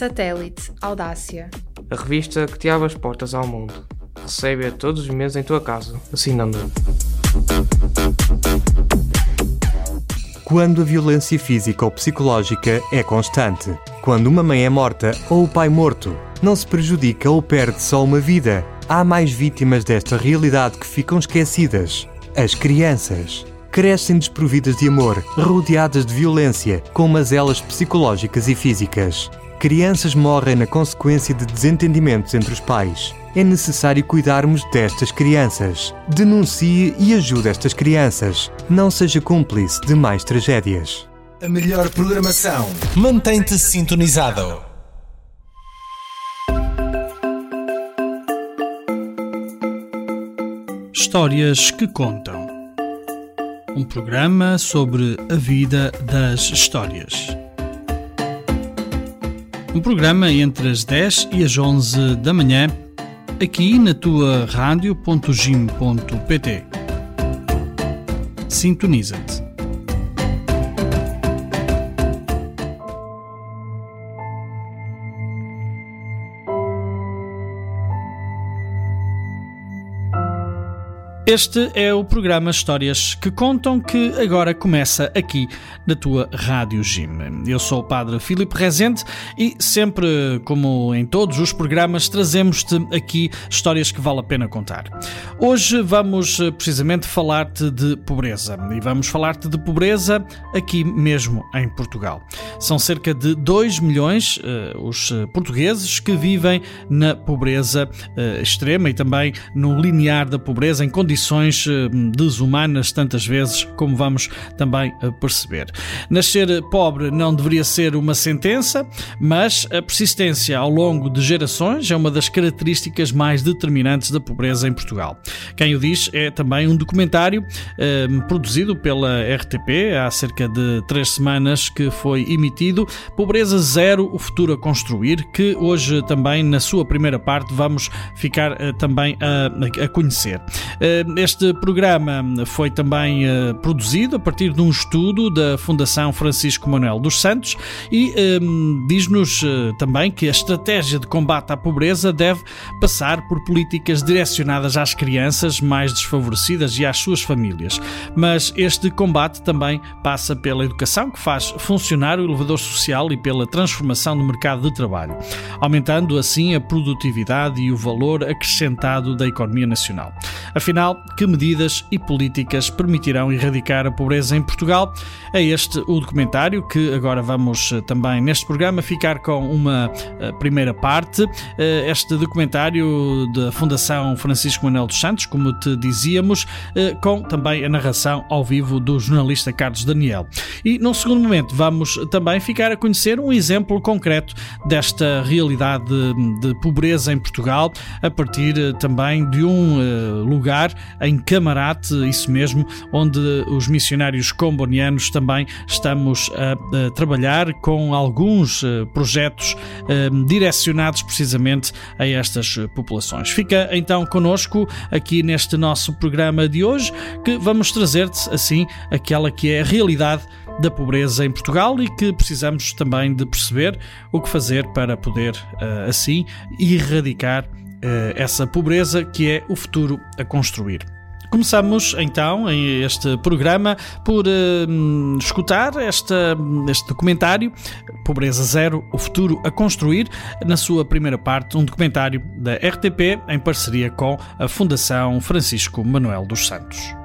Satélite Audácia. A revista que te abre as portas ao mundo. Recebe-a todos os meses em tua casa, assinando. Quando a violência física ou psicológica é constante. Quando uma mãe é morta ou o pai morto. Não se prejudica ou perde só uma vida. Há mais vítimas desta realidade que ficam esquecidas. As crianças. Crescem desprovidas de amor, rodeadas de violência, com mazelas psicológicas e físicas. Crianças morrem na consequência de desentendimentos entre os pais. É necessário cuidarmos destas crianças. Denuncie e ajude estas crianças. Não seja cúmplice de mais tragédias. A melhor programação. Mantém-te sintonizado. Histórias que contam. Um programa sobre a vida das histórias. Um programa entre as 10 e as 11 da manhã, aqui na tua rádio.gim.pt. Sintoniza-te. Este é o programa Histórias que Contam que agora começa aqui na tua Rádio Jim. Eu sou o Padre Filipe Rezende e sempre, como em todos os programas, trazemos-te aqui histórias que vale a pena contar. Hoje vamos eh, precisamente falar-te de pobreza e vamos falar-te de pobreza aqui mesmo em Portugal. São cerca de 2 milhões uh, os portugueses que vivem na pobreza uh, extrema e também no linear da pobreza em condições condições eh, desumanas tantas vezes, como vamos também eh, perceber. Nascer pobre não deveria ser uma sentença, mas a persistência ao longo de gerações é uma das características mais determinantes da pobreza em Portugal. Quem o diz é também um documentário eh, produzido pela RTP há cerca de três semanas que foi emitido, Pobreza Zero, o futuro a construir, que hoje também na sua primeira parte vamos ficar eh, também a, a conhecer. Eh, este programa foi também uh, produzido a partir de um estudo da Fundação Francisco Manuel dos Santos e um, diz-nos uh, também que a estratégia de combate à pobreza deve passar por políticas direcionadas às crianças mais desfavorecidas e às suas famílias. Mas este combate também passa pela educação, que faz funcionar o elevador social e pela transformação do mercado de trabalho, aumentando assim a produtividade e o valor acrescentado da economia nacional. Afinal, que medidas e políticas permitirão erradicar a pobreza em Portugal. É este o documentário que agora vamos eh, também neste programa ficar com uma eh, primeira parte. Eh, este documentário da Fundação Francisco Manuel dos Santos, como te dizíamos, com também a narração ao vivo do jornalista Carlos Daniel. E num segundo momento vamos também ficar a conhecer um exemplo concreto desta realidade de, de pobreza em Portugal, a partir também de um lugar em Camarate, isso mesmo, onde os missionários combonianos também estamos a, a trabalhar com alguns uh, projetos uh, direcionados precisamente a estas populações. Fica então conosco aqui neste nosso programa de hoje, que vamos trazer-te assim aquela que é a realidade da pobreza em Portugal e que precisamos também de perceber o que fazer para poder uh, assim erradicar essa pobreza que é o futuro a construir. Começamos então este programa por uh, escutar esta, este documentário Pobreza Zero, o futuro a construir, na sua primeira parte, um documentário da RTP em parceria com a Fundação Francisco Manuel dos Santos.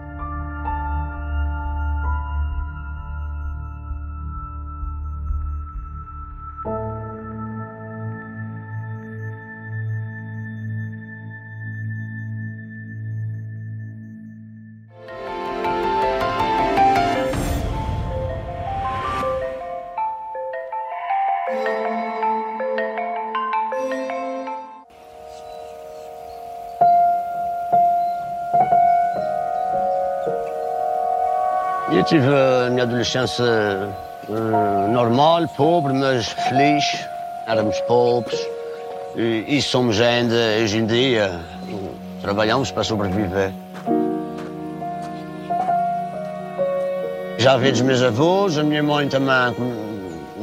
Tive a minha adolescência uh, normal, pobre, mas feliz. Éramos pobres e, e, somos ainda hoje em dia. trabalhamos para sobreviver. Já vi dos meus avós, a minha mãe também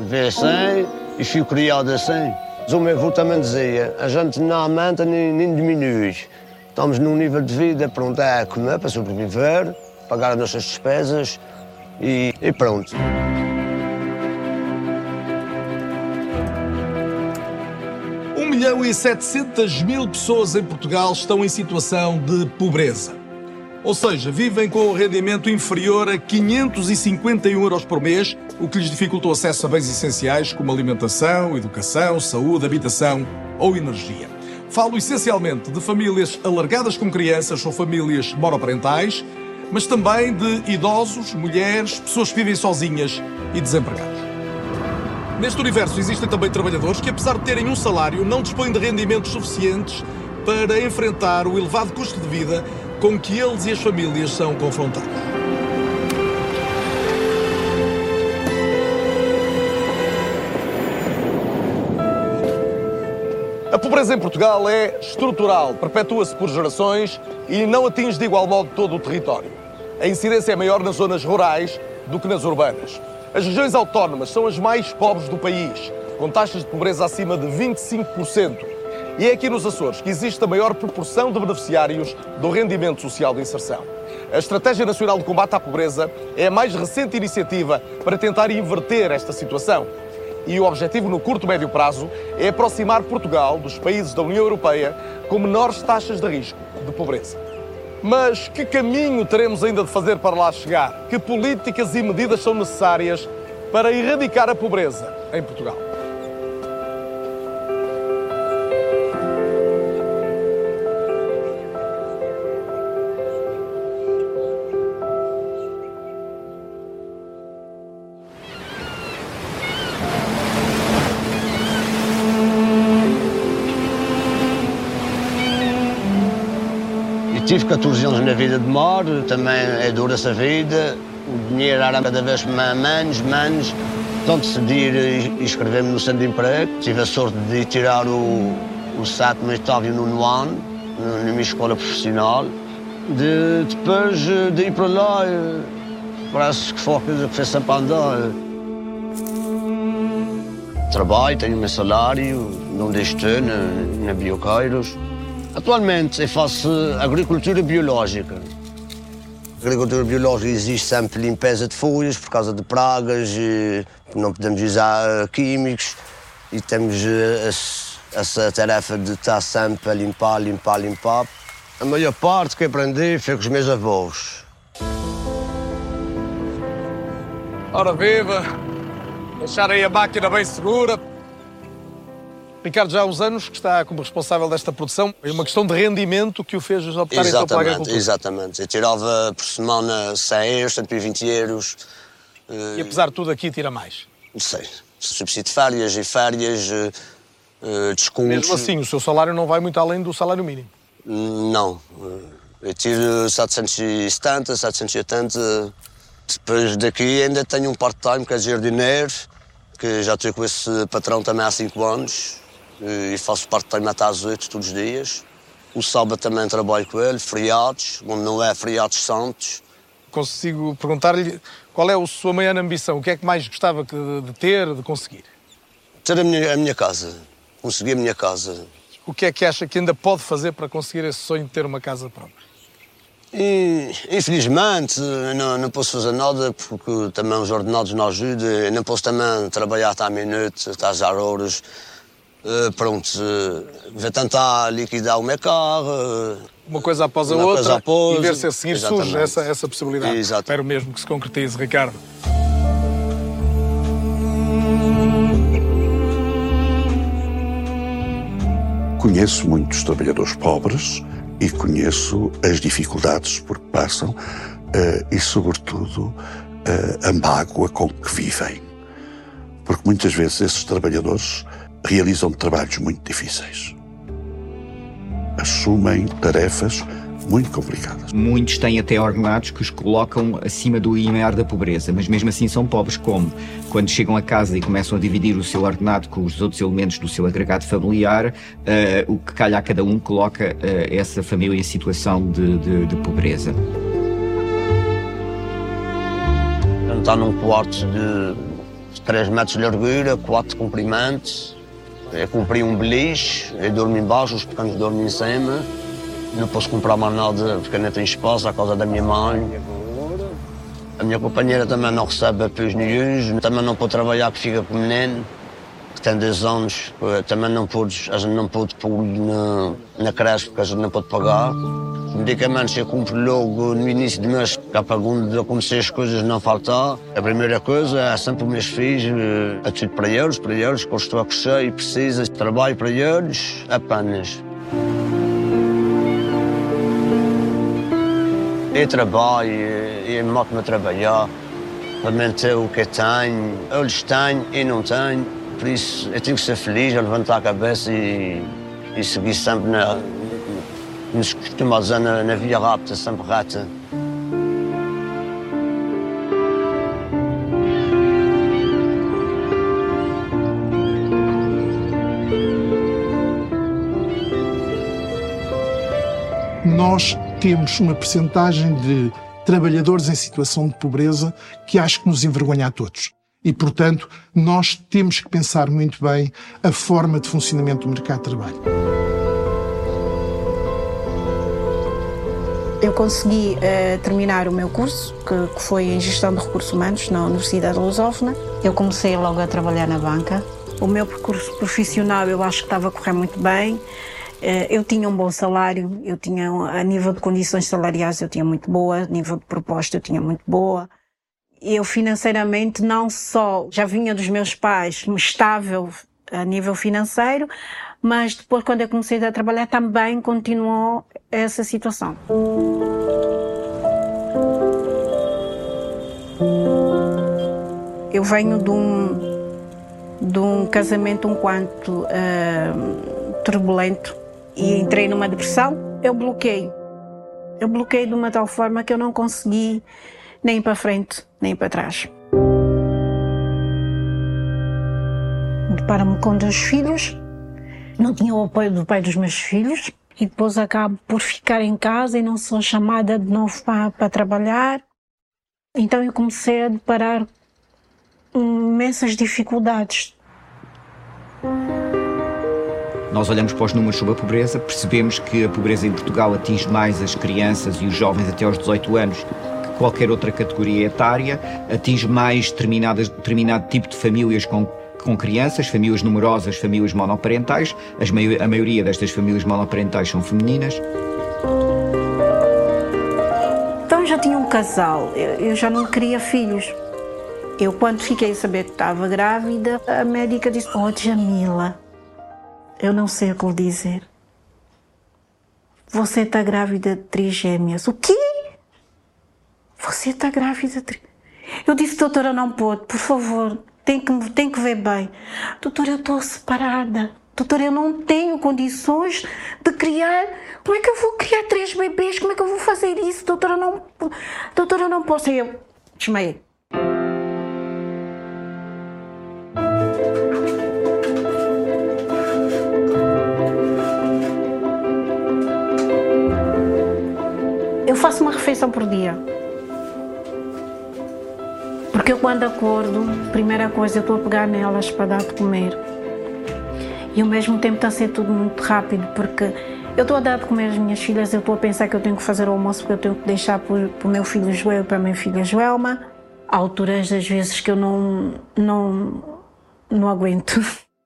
vê assim e fui criado assim. O meu avô também dizia, a gente não aumenta nem, nem diminui. Estamos num nível de vida pronto é comer para sobreviver, pagar as nossas despesas e, e pronto. 1 milhão e 700 mil pessoas em Portugal estão em situação de pobreza. Ou seja, vivem com o rendimento inferior a 551 euros por mês, o que lhes dificulta o acesso a bens essenciais como alimentação, educação, saúde, habitação ou energia. Falo essencialmente de famílias alargadas com crianças ou famílias monoparentais, mas também de idosos, mulheres, pessoas que vivem sozinhas e desempregados. Neste universo existem também trabalhadores que, apesar de terem um salário, não dispõem de rendimentos suficientes para enfrentar o elevado custo de vida com que eles e as famílias são confrontados. A pobreza em Portugal é estrutural, perpetua-se por gerações e não atinge de igual modo todo o território. A incidência é maior nas zonas rurais do que nas urbanas. As regiões autónomas são as mais pobres do país, com taxas de pobreza acima de 25%. E é aqui nos Açores que existe a maior proporção de beneficiários do rendimento social de inserção. A Estratégia Nacional de Combate à Pobreza é a mais recente iniciativa para tentar inverter esta situação. E o objetivo no curto e médio prazo é aproximar Portugal dos países da União Europeia com menores taxas de risco de pobreza. Mas que caminho teremos ainda de fazer para lá chegar? Que políticas e medidas são necessárias para erradicar a pobreza em Portugal? Tive 14 anos na vida de mar, também é dura essa vida. O dinheiro era cada vez menos, menos. Então decidi inscrever-me no centro de emprego. Tive a sorte de tirar o, o sétimo, oitavo e o nono ano na minha escola profissional. De, depois de ir para lá, parece que foi uma coisa que fez sempre andar. Trabalho, tenho o meu salário, não deixo de ter na Bioqueiros. Atualmente eu faço agricultura biológica. A agricultura biológica existe sempre limpeza de folhas por causa de pragas, não podemos usar químicos e temos essa tarefa de estar sempre a limpar, limpar, limpar. A maior parte que aprendi foi com os meus avós. Ora viva! Deixar aí a máquina bem segura, Ricardo, já há uns anos que está como responsável desta produção. É uma questão de rendimento que o fez optar então pela agricultura. Exatamente. Eu tirava por semana 100 euros, 120 euros. E apesar de tudo aqui tira mais? Não sei. Subsídio de férias e férias, uh, descontos. Mesmo assim, o seu salário não vai muito além do salário mínimo? Não. Eu tiro 770, 780. Depois daqui ainda tenho um part-time que é jardineiro, que já estou com esse patrão também há 5 anos e faço parte time até às 8 todos os dias. O sábado também trabalho com ele, feriados, onde não é feriados santos. Consigo perguntar-lhe qual é a sua maior ambição? O que é que mais gostava de ter, de conseguir? Ter a minha, a minha casa, conseguir a minha casa. O que é que acha que ainda pode fazer para conseguir esse sonho de ter uma casa própria? E, infelizmente, não, não posso fazer nada porque também os ordenados não ajudam. Não posso também trabalhar até à minuto, até às horas. Uh, pronto, uh, vou tentar liquidar o meu carro. Uh, uma coisa após a outra após, e ver se a seguir exatamente. surge essa, essa possibilidade. Exato. Espero mesmo que se concretize, Ricardo. Conheço muitos trabalhadores pobres e conheço as dificuldades por que passam e, sobretudo, a mágoa com que vivem. Porque muitas vezes esses trabalhadores realizam trabalhos muito difíceis. Assumem tarefas muito complicadas. Muitos têm até ordenados que os colocam acima do limiar da pobreza, mas mesmo assim são pobres como? Quando chegam a casa e começam a dividir o seu ordenado com os outros elementos do seu agregado familiar, uh, o que calha a cada um coloca uh, essa família em situação de, de, de pobreza. Está num quarto de 3 metros de largura, 4 de comprimento. Eu comprei um beliche, eu durmo embaixo, os pequenos dormem em cima. Não posso comprar mais nada porque não tenho espaço a causa da minha mãe. A minha companheira também não recebe apoios nenhum, também não pode trabalhar porque fica com o menino, que tem 10 anos. Também não pode, a gente não pode pôr na, na creche porque a gente não pode pagar. Os medicamentos eu compro logo no início do mês, cá para quando acontecer as coisas não faltar. A primeira coisa é sempre os meus filhos, é tudo para eles, para eles, que eu estou a crescer e precisa de trabalho para eles, apenas. Eu trabalho e moto-me a trabalhar para manter o que tenho. Eles têm e não têm, por isso eu tenho que ser feliz, levantar a cabeça e, e seguir sempre na, se costuma dizer na, na via rápida, sempre reta. Nós temos uma percentagem de trabalhadores em situação de pobreza que acho que nos envergonha a todos. E, portanto, nós temos que pensar muito bem a forma de funcionamento do mercado de trabalho. Eu consegui uh, terminar o meu curso, que, que, foi em Gestão de Recursos Humanos na Universidade de Lusófona. Eu comecei logo a trabalhar na banca. O meu percurso profissional eu acho que estava a correr muito bem. Eh, eu tinha um bom salário, eu tinha, a nível de condições salariais, eu tinha muito boa, a nível de proposta, eu tinha muito boa. Eu financeiramente não só já vinha dos meus pais estável a nível financeiro, mas depois quando eu comecei a trabalhar também continuou essa situação. Eu venho de um, de um casamento um quanto uh, turbulento e entrei numa depressão, eu bloqueei. Eu bloqueei de uma tal forma que eu não consegui nem para frente, nem para trás. Deparo-me com dois filhos, não tinha o apoio do pai dos meus filhos e depois acabo por ficar em casa e não sou chamada de novo para, para trabalhar. Então eu comecei a deparar imensas dificuldades. Nós olhamos para os números sobre a pobreza, percebemos que a pobreza em Portugal atinge mais as crianças e os jovens até aos 18 anos que qualquer outra categoria etária, atinge mais determinado tipo de famílias com com crianças, famílias numerosas, famílias monoparentais. a maioria destas famílias monoparentais são femininas. Então já tinha um casal, eu já não queria filhos. Eu, quando fiquei a saber que estava grávida, a médica disse: Oh, Jamila, eu não sei o que lhe dizer. Você está grávida de trigêmeas. O quê? Você está grávida de Eu disse, doutora, não pode, por favor, tem que, tem que ver bem. Doutora, eu estou separada. Doutora, eu não tenho condições de criar. Como é que eu vou criar três bebês? Como é que eu vou fazer isso? Doutora, não. Doutora, eu não posso. Eu desmaiei. Eu faço uma refeição por dia. Porque eu quando acordo, primeira coisa, eu estou a pegar nelas para dar de comer. E ao mesmo tempo está a ser tudo muito rápido, porque eu estou a dar de comer às minhas filhas, eu estou a pensar que eu tenho que fazer o almoço porque eu tenho que deixar para o meu filho Joel para a minha filha Joelma. Há alturas, às vezes, que eu não, não, não aguento.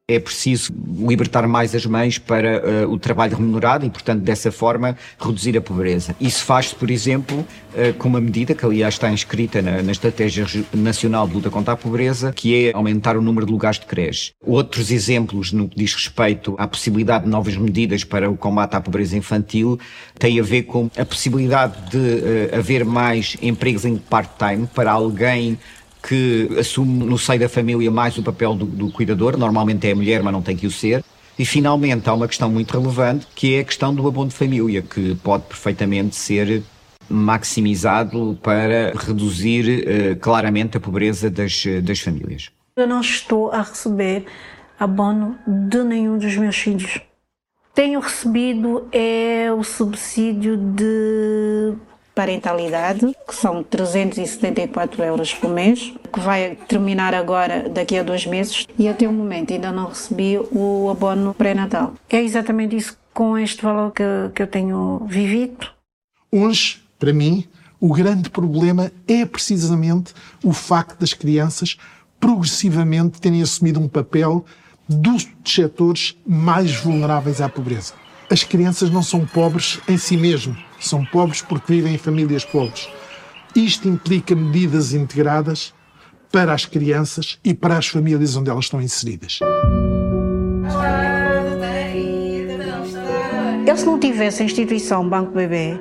É preciso libertar mais as mães para uh, o trabalho remunerado e, portanto, dessa forma, reduzir a pobreza. Isso faz-se, por exemplo, uh, com uma medida que, aliás, está inscrita na, na, Estratégia Nacional de Luta contra a Pobreza, que é aumentar o número de lugares de creche. Outros exemplos no que diz respeito à possibilidade de novas medidas para o combate à pobreza infantil têm a ver com a possibilidade de uh, haver mais empregos em part-time para alguém que assume no seio da família mais o papel do, do, cuidador, normalmente é a mulher, mas não tem que o ser. E finalmente há uma questão muito relevante que é a questão do abono de família, que pode perfeitamente ser maximizado para reduzir uh, claramente a pobreza das, das famílias. Eu não estou a receber abono de nenhum dos meus filhos. Tenho recebido é o subsídio de parentalidade, que são 374 euros por mês, que vai terminar agora daqui a dois meses e até o momento ainda não recebi o abono pré-natal. É exatamente isso com este valor que, que eu tenho vivido. Hoje, para mim, o grande problema é precisamente o facto das crianças progressivamente terem assumido um papel dos setores mais vulneráveis à pobreza. As crianças não são pobres em si mesmo, são pobres porque vivem em famílias pobres. Isto implica medidas integradas para as crianças e para as famílias onde elas estão inseridas. Eu, se não tivesse a instituição Banco Bebê,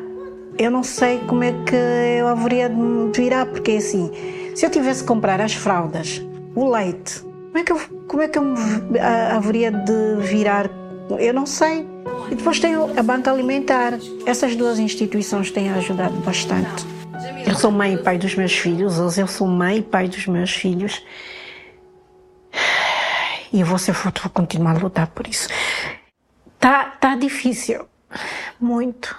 eu não sei como é que eu haveria de me virar, porque é assim, se eu tivesse que comprar as fraldas, o leite, como é que eu, como é que eu me haveria de virar? Eu não sei. E depois tem a banca alimentar. Essas duas instituições têm ajudado bastante. Eu sou mãe e pai dos meus filhos, eu sou mãe e pai dos meus filhos. E eu vou ser vou continuar a lutar por isso. Tá, tá difícil. Muito.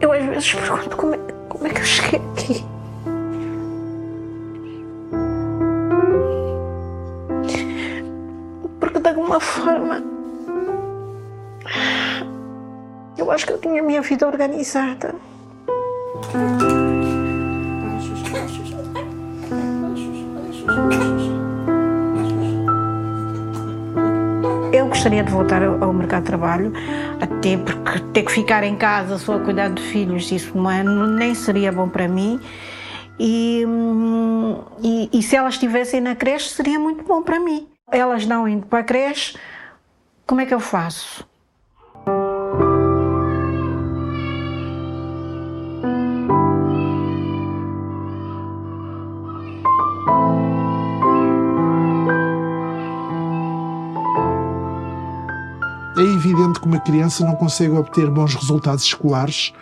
Eu às vezes pergunto como é, como é que eu cheguei aqui. Porque de alguma forma eu acho que eu tinha a minha vida organizada. Gostaria de voltar ao mercado de trabalho, até porque ter que ficar em casa só a cuidar de filhos, isso não é, nem seria bom para mim. E, hum, e, e se elas estivessem na creche, seria muito bom para mim. Elas não indo para a creche, como é que eu faço? É evidente que uma criança não consegue obter bons resultados escolares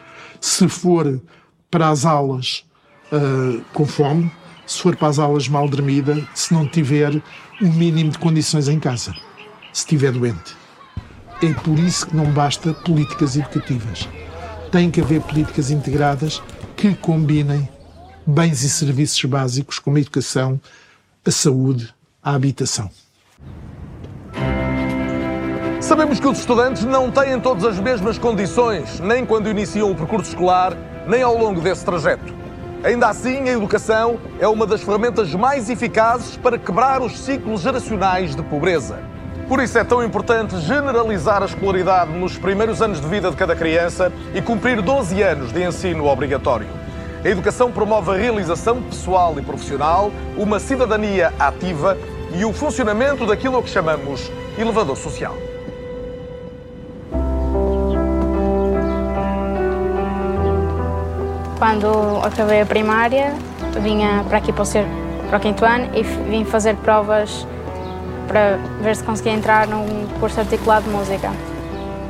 se for para as aulas uh, com fome, se for para as aulas mal dormida, se não tiver um mínimo de condições em casa, se estiver doente. É por isso que não basta políticas educativas. Tem que haver políticas integradas que combinem bens e serviços básicos como a educação, a saúde, a habitação. Sabemos que os estudantes não têm todas as mesmas condições, nem quando iniciam o percurso escolar, nem ao longo desse trajeto. Ainda assim, a educação é uma das ferramentas mais eficazes para quebrar os ciclos geracionais de pobreza. Por isso é tão importante generalizar a escolaridade nos primeiros anos de vida de cada criança e cumprir 12 anos de ensino obrigatório. A educação promove a realização pessoal e profissional, uma cidadania ativa e o funcionamento daquilo que chamamos elevador social. Quando acabei a primária, vinha para aqui para o, ser, para o quinto ano e vim fazer provas para ver se conseguia entrar num curso articulado de música.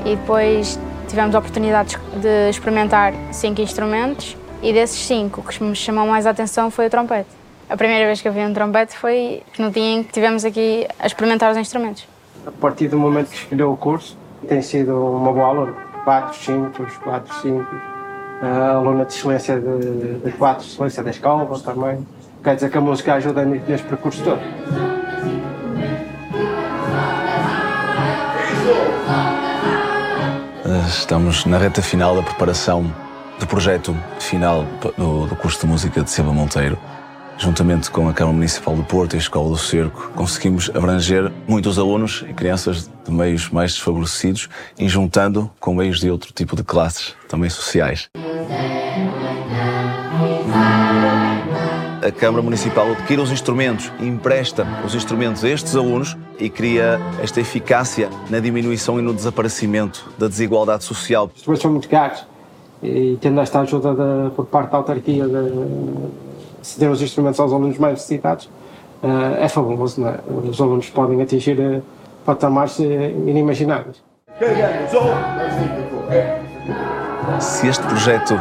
E depois tivemos a oportunidade de experimentar cinco instrumentos e desses cinco, o que me chamou mais a atenção foi o trompete. A primeira vez que eu vi um trompete foi no dia em que estivemos aqui a experimentar os instrumentos. A partir do momento que escolheu o curso, tem sido uma boa aluna. 4, 5, 4, 5 a aluna de excelência de, de 4, excelência da escola também. Quer dizer que a música ajuda neste percurso todo. Estamos na reta final da preparação do projeto final do curso de música de Silva Monteiro. Juntamente com a Câmara Municipal do Porto e a Escola do Cerco, conseguimos abranger muitos alunos e crianças de meios mais desfavorecidos e juntando com meios de outro tipo de classes, também sociais. A Câmara Municipal adquire os instrumentos, empresta os instrumentos a estes alunos e cria esta eficácia na diminuição e no desaparecimento da desigualdade social. Os instrumentos são muito caros e tendo esta ajuda de, por parte da autarquia de ceder os instrumentos aos alunos mais necessitados, uh, é fabuloso. É? Os alunos podem atingir uh, patamares uh, inimagináveis. Se este projeto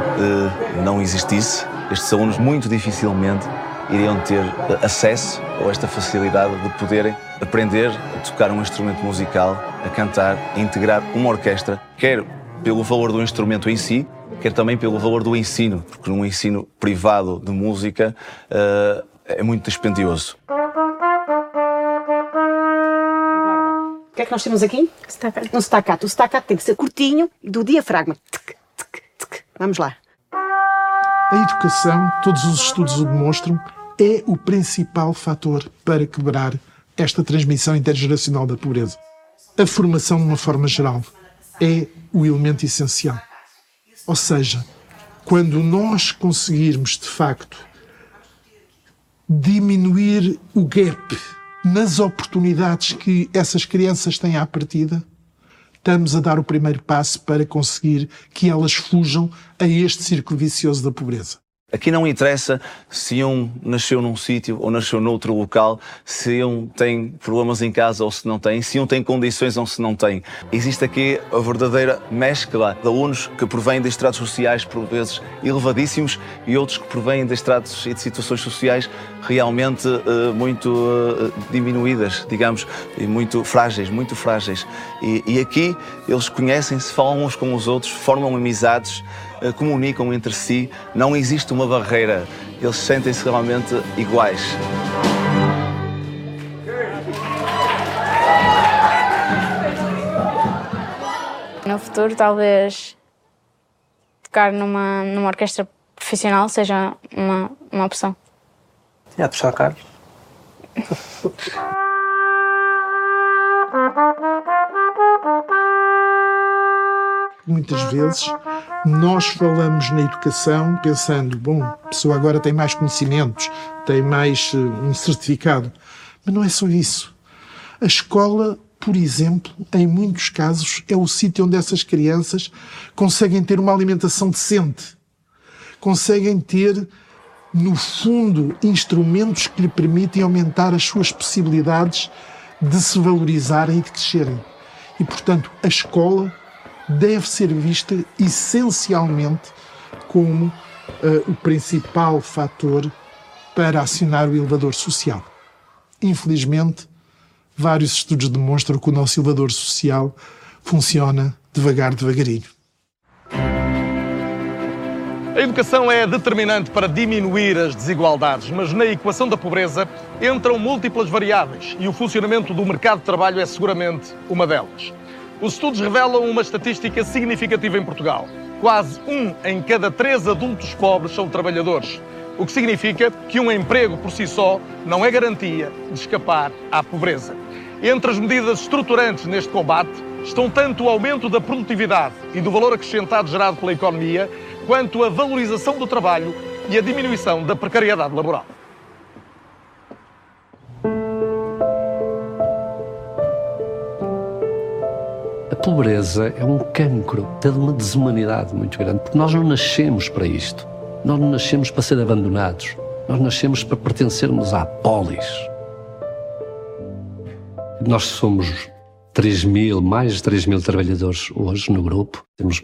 não existisse, estes alunos muito dificilmente iriam ter acesso a esta facilidade de poderem aprender a tocar um instrumento musical, a cantar, a integrar uma orquestra, quer pelo valor do instrumento em si, quer também pelo valor do ensino, porque num ensino privado de música uh, é muito dispendioso. O que é que nós temos aqui? Staccato. Um staccato. O staccato tem que ser curtinho e do diafragma. Vamos lá. A educação, todos os estudos o demonstram, é o principal fator para quebrar esta transmissão intergeracional da pobreza. A formação, de uma forma geral, é o elemento essencial. Ou seja, quando nós conseguirmos, de facto, diminuir o gap nas oportunidades que essas crianças têm à partida, estamos a dar o primeiro passo para conseguir que elas fujam a este círculo vicioso da pobreza. Aqui não interessa se um nasceu num sítio ou nasceu noutro local, se um tem problemas em casa ou se não tem, se um tem condições ou se não tem. Existe aqui a verdadeira mescla de alunos que provêm de estratos sociais, por vezes, elevadíssimos e outros que provêm de estratos e de situações sociais realmente uh, muito uh, diminuídas, digamos, e muito frágeis, muito frágeis. E, e aqui eles conhecem-se, falam uns com os outros, formam amizades, comunicam entre si, não existe uma barreira, eles sentem-se realmente iguais. No futuro, talvez tocar numa, numa orquestra profissional seja uma, uma opção. É, puxar Carlos. Muitas vezes nós falamos na educação pensando, bom, a pessoa agora tem mais conhecimentos, tem mais uh, um certificado. Mas não é só isso. A escola, por exemplo, em muitos casos, é o sítio onde essas crianças conseguem ter uma alimentação decente, conseguem ter no fundo, instrumentos que lhe permitem aumentar as suas possibilidades de se valorizarem e de crescerem. E, portanto, a escola deve ser vista essencialmente como uh, o principal fator para acionar o elevador social. Infelizmente, vários estudos demonstram que o nosso elevador social funciona devagar, devagarinho. A educação é determinante para diminuir as desigualdades, mas na equação da pobreza entram múltiplas variáveis e o funcionamento do mercado de trabalho é seguramente uma delas. Os estudos revelam uma estatística significativa em Portugal. Quase um em cada três adultos pobres são trabalhadores, o que significa que um emprego por si só não é garantia de escapar à pobreza. Entre as medidas estruturantes neste combate estão tanto o aumento da produtividade e do valor acrescentado gerado pela economia, quanto a valorização do trabalho e a diminuição da precariedade laboral. Pobreza é um cancro de uma desumanidade muito grande, porque nós não nascemos para isto. Nós não nascemos para ser abandonados. Nós nascemos para pertencermos à polis. Nós somos 3 mil, mais de 3 mil trabalhadores hoje no grupo. Temos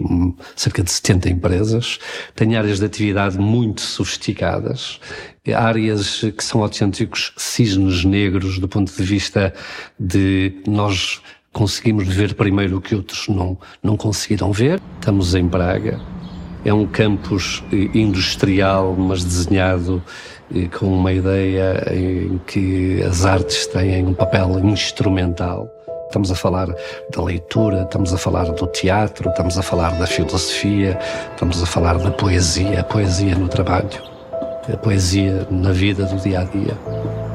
cerca de 70 empresas. Tem áreas de atividade muito sofisticadas, áreas que são autênticos cisnes negros do ponto de vista de nós conseguimos ver primeiro o que outros não, não conseguiram ver. Estamos em Braga. É um campus industrial, mas desenhado eh, com uma ideia em que as artes têm um papel instrumental. Estamos a falar da leitura, estamos a falar do teatro, estamos a falar da filosofia, estamos a falar da poesia, a poesia no trabalho, a poesia na vida do dia a dia.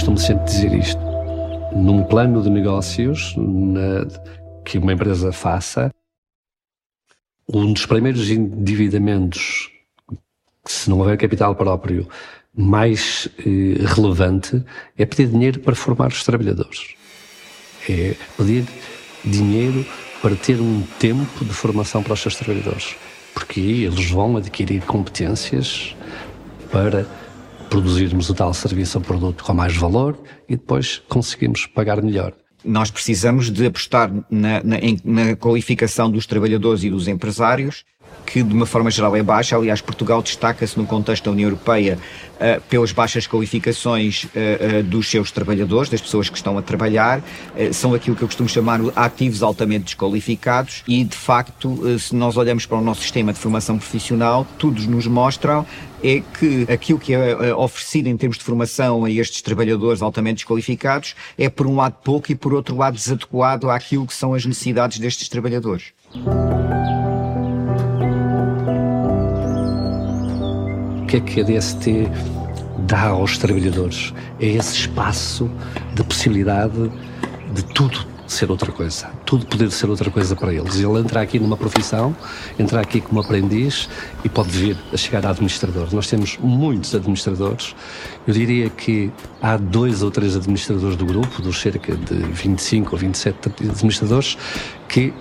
Costumo sempre dizer isto. Num plano de negócios na, que uma empresa faça, um dos primeiros endividamentos se não houver capital próprio mais eh, relevante, é pedir dinheiro para formar os trabalhadores. é pedir dinheiro para ter um tempo de formação para os seus trabalhadores, porque eles vão adquirir competências para produzirmos o tal serviço ou produto com mais valor e depois conseguimos pagar melhor. Nós precisamos de apostar na, na, na qualificação dos trabalhadores e dos empresários que de uma forma geral é baixa. Aliás, Portugal destaca-se no contexto da União Europeia uh, pelas baixas qualificações uh, uh, dos seus trabalhadores, das pessoas que estão a trabalhar. são aquilo que eu costumo chamar ativos altamente desqualificados e, de facto, se nós olhamos para o nosso sistema de formação profissional, todos nos mostram é que aquilo que é oferecido em termos de formação a estes trabalhadores altamente desqualificados é, por um lado, pouco e, por outro lado, desadequado àquilo que são as necessidades destes trabalhadores. Que é que a DST dá aos trabalhadores? É esse espaço de possibilidade de tudo ser outra coisa, tudo poder ser outra coisa para eles. Ele entra aqui numa profissão, entra aqui como aprendiz e pode vir a chegar a administrador. Nós temos muitos administradores. Eu diria que há dois ou três administradores do grupo, dos cerca de 25 ou 27 administradores, que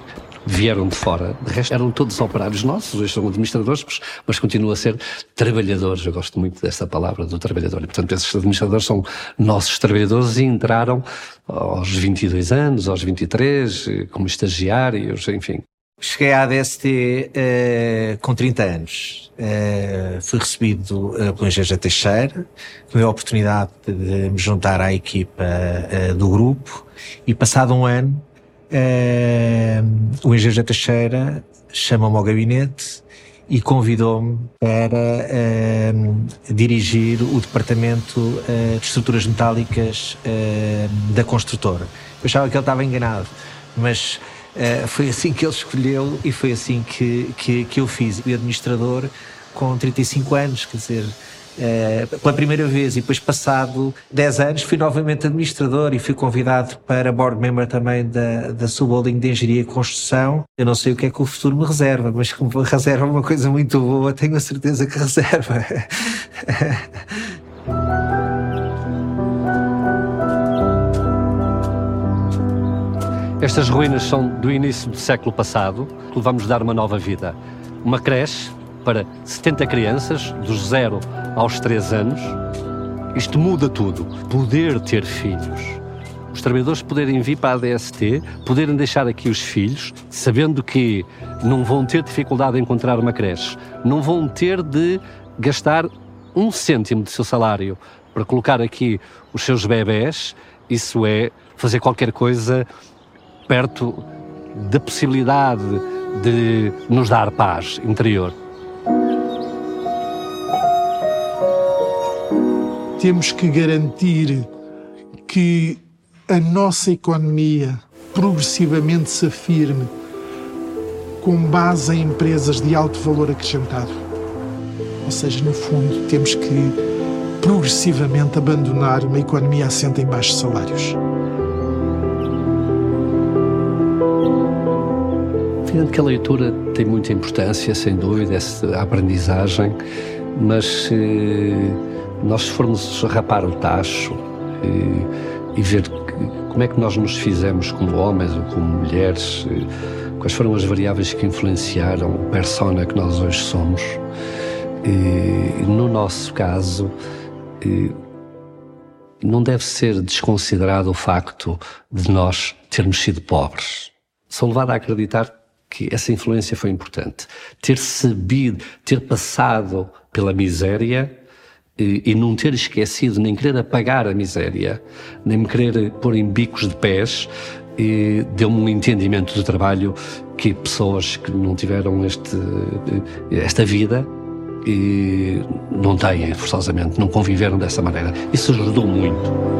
vieram de fora. De resto, eram todos operários nossos, hoje são administradores, mas continuam a ser trabalhadores. Eu gosto muito dessa palavra, do trabalhador. E, portanto, esses administradores são nossos trabalhadores e entraram aos 22 anos, aos 23, como estagiários, enfim. Cheguei à ADST uh, eh, com 30 anos. Uh, fui recebido uh, pelo engenheiro Teixeira, que me deu a oportunidade de me juntar à equipa uh, do grupo e passado um ano o engenheiro Teixeira chamou-me ao gabinete e convidou-me para uh, dirigir o departamento uh, de estruturas metálicas da construtora. Eu achava que ele estava enganado, mas foi assim que ele escolheu e foi assim que, que, que eu fiz. O administrador com 35 anos, quer dizer, eh, pela primeira vez e depois passado 10 anos fui novamente administrador e fui convidado para board member também da, da subholding de engenharia e construção. Eu não sei o que é que o futuro me reserva, mas como reserva uma coisa muito boa, tenho a certeza que reserva. Estas ruínas são do início do século passado, que vamos dar uma nova vida. Uma creche para 70 crianças, dos 0 aos 3 anos. Isto muda tudo. Poder ter filhos. Os trabalhadores poderem vir para a DST, poderem deixar aqui os filhos, sabendo que não vão ter dificuldade em encontrar uma creche, não vão ter de gastar um cêntimo do seu salário para colocar aqui os seus bebés. Isso é fazer qualquer coisa perto da possibilidade de nos dar paz interior. Temos que garantir que a nossa economia progressivamente se afirme com base em empresas de alto valor acrescentado. Ou seja, no fundo, temos que progressivamente abandonar uma economia assente em baixos salários. Evidente que a leitura tem muita importância, sem dúvida, a aprendizagem, mas eh, nós formos rapar o tacho e, e ver que, como é que nós nos fizemos como homens ou como mulheres, quais foram as variáveis que influenciaram a persona que nós hoje somos, e, no nosso caso, não deve ser desconsiderado o facto de nós termos sido pobres. Sou levado a acreditar que essa influência foi importante. Ter sabido, ter passado pela miséria e, e não ter esquecido, nem querer apagar a miséria, nem me querer pôr em bicos de pés, deu-me um entendimento do trabalho que pessoas que não tiveram este, esta vida e não têm, forçosamente, não conviveram dessa maneira. Isso ajudou muito.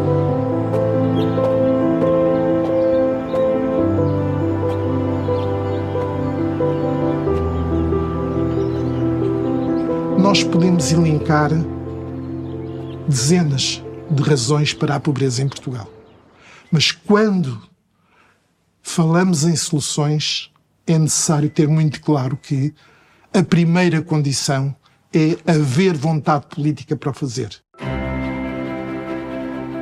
Nós podemos elencar dezenas de razões para a pobreza em Portugal. Mas quando falamos em soluções, é necessário ter muito claro que a primeira condição é haver vontade política para o fazer.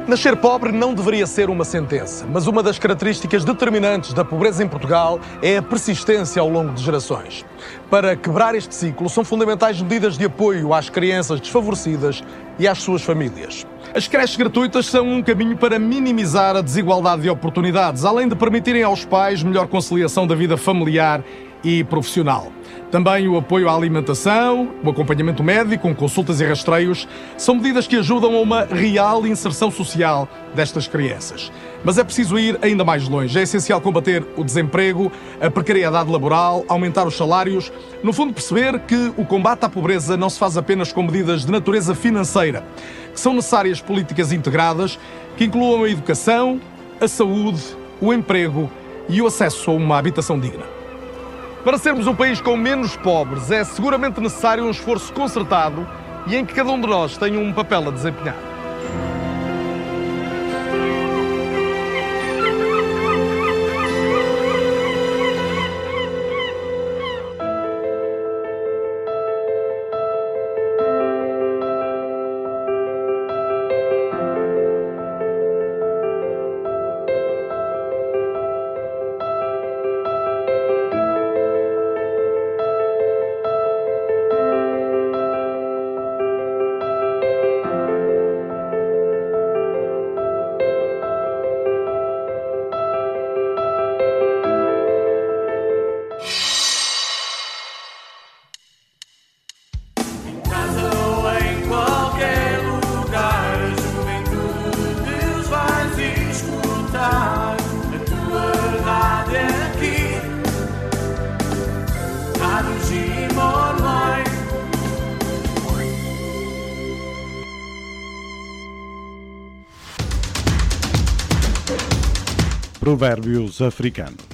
Nascer pobre não deveria ser uma sentença, mas uma das características determinantes da pobreza em Portugal é a persistência ao longo de gerações. Para quebrar este ciclo, são fundamentais medidas de apoio às crianças desfavorecidas e às suas famílias. As creches gratuitas são um caminho para minimizar a desigualdade de oportunidades, além de permitirem aos pais melhor conciliação da vida familiar e profissional. Também o apoio à alimentação, o acompanhamento médico com consultas e rastreios são medidas que ajudam a uma real inserção social destas crianças. Mas é preciso ir ainda mais longe. É essencial combater o desemprego, a precariedade laboral, aumentar os salários. No fundo, perceber que o combate à pobreza não se faz apenas com medidas de natureza financeira, que são necessárias políticas integradas que incluam a educação, a saúde, o emprego e o acesso a uma habitação digna. Para sermos um país com menos pobres, é seguramente necessário um esforço concertado e em que cada um de nós tem um papel a desempenhar. Provérbios africanos.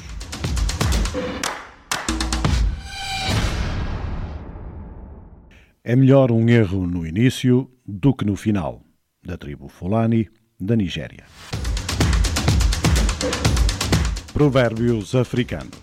É melhor um erro no início do que no final, da tribo Fulani, da Nigéria. Provérbios africanos.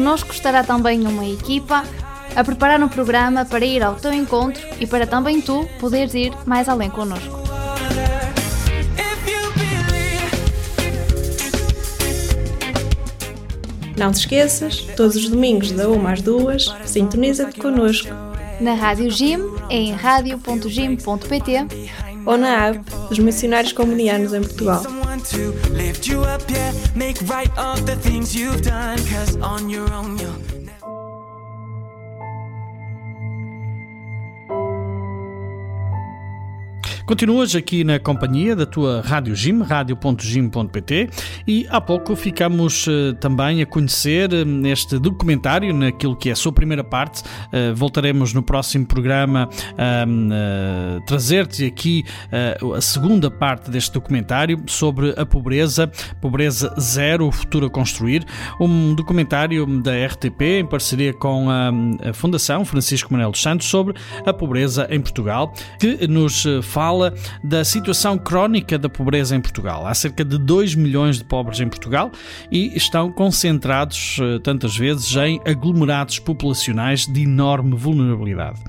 Connosco estará também uma equipa a preparar um programa para ir ao teu encontro e para também tu poderes ir mais além connosco. Não te esqueças, todos os domingos da 1 às 2, sintoniza-te connosco. Na Rádio Gym, em radio.gym.pt ou na app dos Missionários Comunianos em Portugal. To lift you up, yeah. Make right of the things you've done. Cause on your own, you'll Continuas aqui na companhia da tua Rádio Gym, radio.gym.pt e há pouco ficamos uh, também a conhecer uh, este documentário naquilo que é a sua primeira parte. Uh, voltaremos no próximo programa a trazer-te aqui a segunda parte deste documentário sobre a pobreza, Pobreza Zero, o futuro a construir. Um documentário da RTP em parceria com a Fundação Francisco Manuel dos Santos sobre a pobreza em Portugal, que nos fala fala da situação crónica da pobreza em Portugal. Há cerca de 2 milhões de pobres em Portugal e estão concentrados eh, tantas vezes em aglomerados populacionais de enorme vulnerabilidade.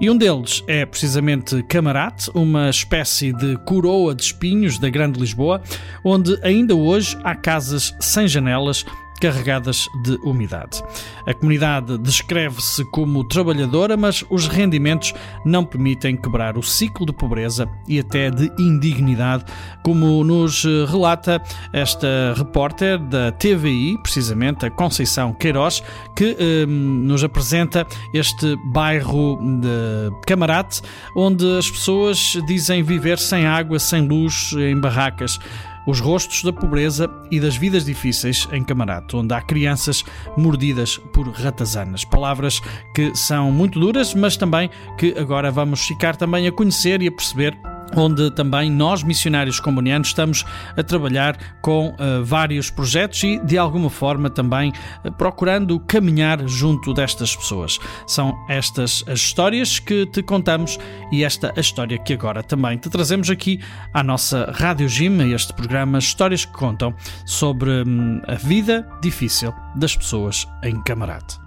E um deles é precisamente Camarate, uma espécie de coroa de espinhos da Grande Lisboa, onde ainda hoje há casas sem janelas carregadas de umidade. A comunidade descreve-se como trabalhadora, mas os rendimentos não permitem quebrar o ciclo de pobreza e até de indignidade, como nos relata esta repórter da TVI, precisamente a Conceição Queiroz, que eh, nos apresenta este bairro de Camarate, onde as pessoas dizem viver sem água, sem luz, em barracas os rostos da pobreza e das vidas difíceis em Camarato, onde há crianças mordidas por ratazanas. Palavras que são muito duras, mas também que agora vamos ficar também a conhecer e a perceber onde também nós, missionários comunianos, estamos a trabalhar com uh, vários projetos e, de alguma forma, também uh, procurando caminhar junto destas pessoas. São estas as histórias que te contamos e esta a história que agora também te trazemos aqui à nossa Rádio Gym, este programa Histórias que Contam sobre hum, a vida difícil das pessoas em Camarate.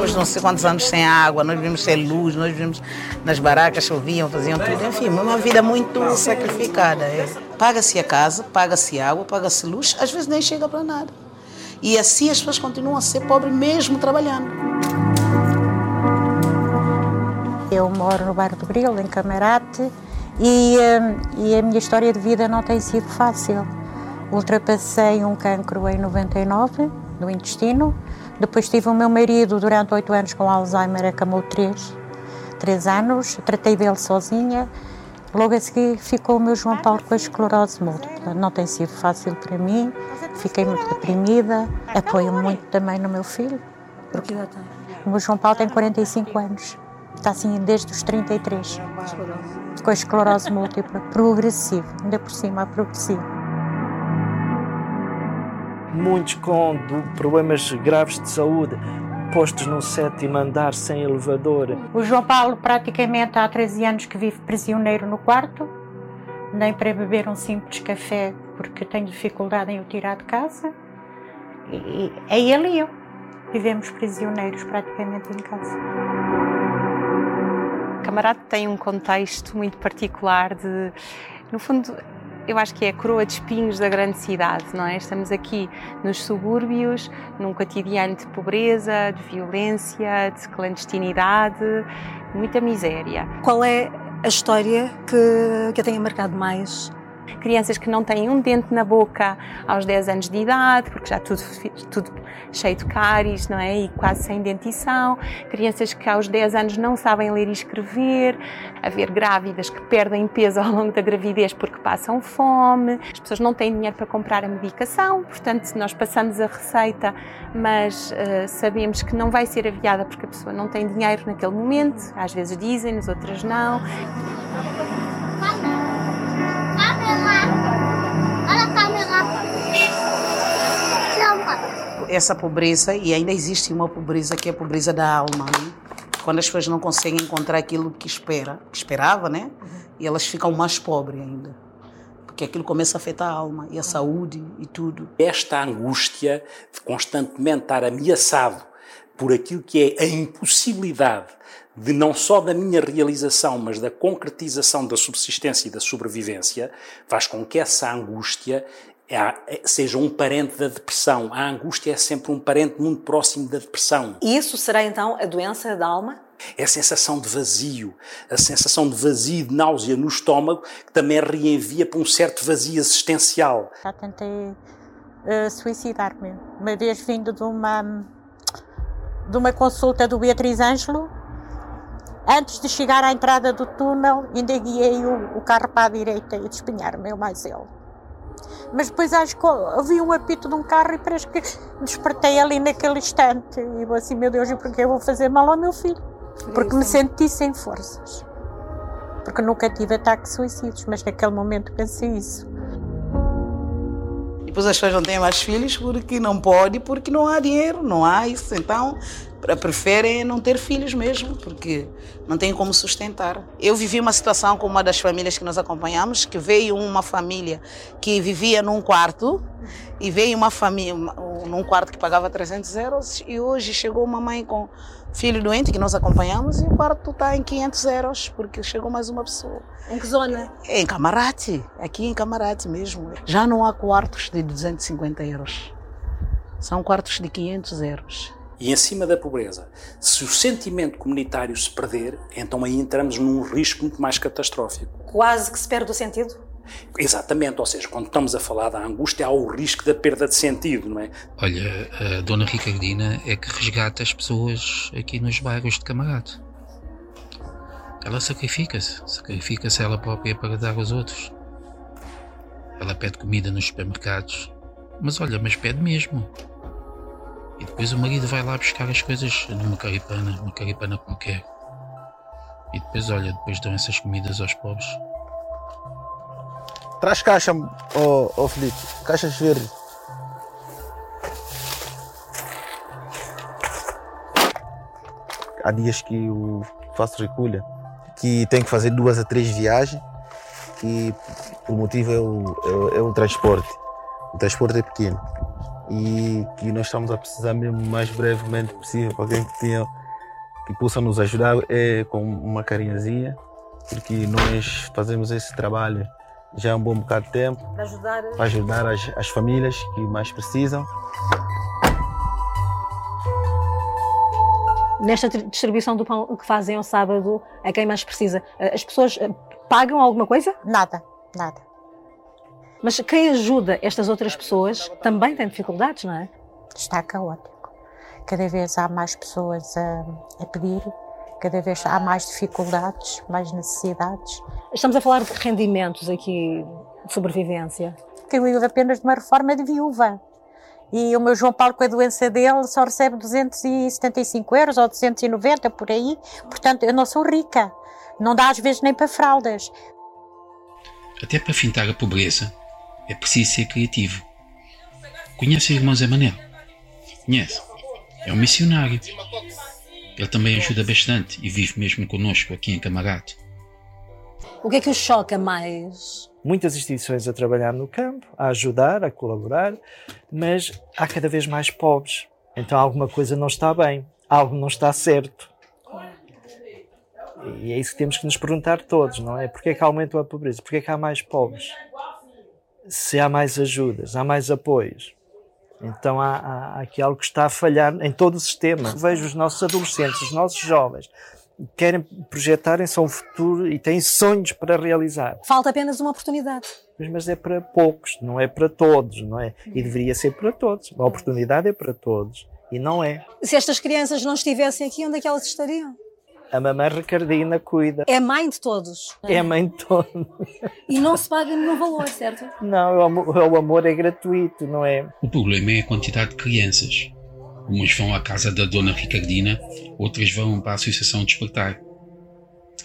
Vivemos não sei quantos anos sem água, nós vivemos sem luz, nós vivemos nas barracas, choviam, faziam tudo. Enfim, uma vida muito sacrificada. É. Paga-se a casa, paga-se água, paga-se luz, às vezes nem chega para nada. E assim as pessoas continuam a ser pobres mesmo trabalhando. Eu moro no bairro do Grilo, em Camarate, e, hum, e a minha história de vida não tem sido fácil. Ultrapassei um cancro em 99, no intestino, depois tive o meu marido durante oito anos com Alzheimer, acamou três, três anos, tratei dele sozinha. Logo a seguir ficou o meu João Paulo com a esclerose múltipla. Não tem sido fácil para mim, fiquei muito deprimida, apoio muito também no meu filho. Porque o meu João Paulo tem 45 anos, está assim desde os 33, com a esclerose múltipla, progressivo, ainda por cima progressivo muitos com problemas graves de saúde, postos no sétimo andar sem elevador. O João Paulo praticamente há 13 anos que vive prisioneiro no quarto, nem para beber um simples café porque tenho dificuldade em o tirar de casa. E é ele e eu. Vivemos prisioneiros praticamente em casa. Camarada tem um contexto muito particular de, no fundo, eu acho que é a coroa de espinhos da grande cidade, não é? Estamos aqui nos subúrbios, num cotidiano de pobreza, de violência, de clandestinidade, muita miséria. Qual é a história que, que a tenha marcado mais Crianças que não têm um dente na boca aos 10 anos de idade, porque já tudo, tudo cheio de cáries, não é? E quase sem dentição. Crianças que aos 10 anos não sabem ler e escrever. Haver grávidas que perdem peso ao longo da gravidez porque passam fome. As pessoas não têm dinheiro para comprar a medicação, portanto, nós passamos a receita, mas uh, sabemos que não vai ser aviada porque a pessoa não tem dinheiro naquele momento. Às vezes dizem-nos, outras não. Essa pobreza, e ainda existe uma pobreza que é a pobreza da alma, né? quando as pessoas não conseguem encontrar aquilo que espera, que esperava, né? E elas ficam mais pobres ainda. Porque aquilo começa a afetar a alma e a saúde e tudo. Esta angústia de constantemente estar ameaçado por aquilo que é a impossibilidade de não só da minha realização, mas da concretização da subsistência e da sobrevivência, faz com que essa angústia é, seja um parente da depressão. A angústia é sempre um parente muito próximo da depressão. E isso será então a doença da alma? É a sensação de vazio, a sensação de vazio, de náusea no estômago, que também reenvia para um certo vazio existencial. Já tentei uh, suicidar-me. Uma vez vindo de uma, de uma consulta do Beatriz Ângelo, antes de chegar à entrada do túnel, ainda guiei o, o carro para a direita e despenhar-me, eu mais ele. Mas depois acho que ouvi um apito de um carro e parece que despertei ali naquele instante. E vou assim, meu Deus, e porquê eu vou fazer mal ao meu filho? Porque me senti sem forças. Porque nunca tive ataques suicidas, mas naquele momento pensei isso. Depois as pessoas não têm mais filhos porque não pode, porque não há dinheiro, não há isso. Então preferem não ter filhos mesmo, porque não tem como sustentar. Eu vivi uma situação com uma das famílias que nós acompanhamos, que veio uma família que vivia num quarto e veio uma família num quarto que pagava 300 euros e hoje chegou uma mãe com filho doente que nós acompanhamos e o quarto está em 500 euros porque chegou mais uma pessoa. Em que zona? Em Camarate, aqui em Camarate mesmo. Já não há quartos de 250 euros. São quartos de 500 euros e em cima da pobreza. Se o sentimento comunitário se perder, então aí entramos num risco muito mais catastrófico. Quase que se perde o sentido? Exatamente, ou seja, quando estamos a falar da angústia, há o risco da perda de sentido, não é? Olha, a dona Ricardina é que resgata as pessoas aqui nos bairros de Camarate. Ela sacrifica-se, sacrifica-se ela própria para dar aos outros. Ela pede comida nos supermercados, mas olha, mas pede mesmo. E depois o marido vai lá buscar as coisas numa caripana, uma caripana qualquer. E depois, olha, depois dão essas comidas aos pobres. Traz caixa, oh, oh Felipe, caixas verdes. Há dias que eu faço recolha, que tenho que fazer duas a três viagens, que por motivo é o, é, é o transporte. O transporte é pequeno e que nós estamos a precisar mesmo mais brevemente possível para alguém que tenha que possa nos ajudar é com uma carinhazinha porque nós fazemos esse trabalho já há um bom bocado de tempo para ajudar, para ajudar as, as famílias que mais precisam. Nesta distribuição do pão que fazem ao sábado a quem mais precisa, as pessoas eh, pagam alguma coisa? Nada, nada. Mas quem ajuda estas outras pessoas também tem dificuldades, não é? Está caótico. Cada vez há mais pessoas a, a pedir, cada vez há mais dificuldades, mais necessidades. Estamos a falar de rendimentos aqui, de sobrevivência. Eu vivo apenas de uma reforma de viúva. E o meu João Paulo, com a doença dele, só recebe 275 euros ou 290 por aí. Portanto, eu não sou rica. Não dá às vezes nem para fraldas. Até para fintar a pobreza, é preciso ser criativo. Conhece o irmão Zé Manel? Conhece? É um missionário. Ele também ajuda bastante e vive mesmo conosco aqui em Camarate. O que é que o choca mais? Muitas instituições a trabalhar no campo, a ajudar, a colaborar, mas há cada vez mais pobres. Então alguma coisa não está bem, algo não está certo. E é isso que temos que nos perguntar todos, não é? Porquê é que aumentou a pobreza? Porquê é que há mais pobres? se há mais ajudas, há mais apoios. Então há, há, aqui algo que está a falhar em todo o sistema. Vejo os nossos adolescentes, os nossos jovens, querem projetarem-se a um futuro e têm sonhos para realizar. Falta apenas uma oportunidade. Mas é para poucos, não é para todos, não é? E deveria ser para todos. A oportunidade é para todos. E não é. Se estas crianças não estivessem aqui, onde é que elas estariam? A mamãe Ricardina cuida. É mãe de todos. É mãe de todos. E não se paga nenhum valor, certo? Não, o amor, o amor é gratuito, não é? O problema é a quantidade de crianças. Umas vão à casa da Dona Ricardina, outras vão para a Associação Despertar.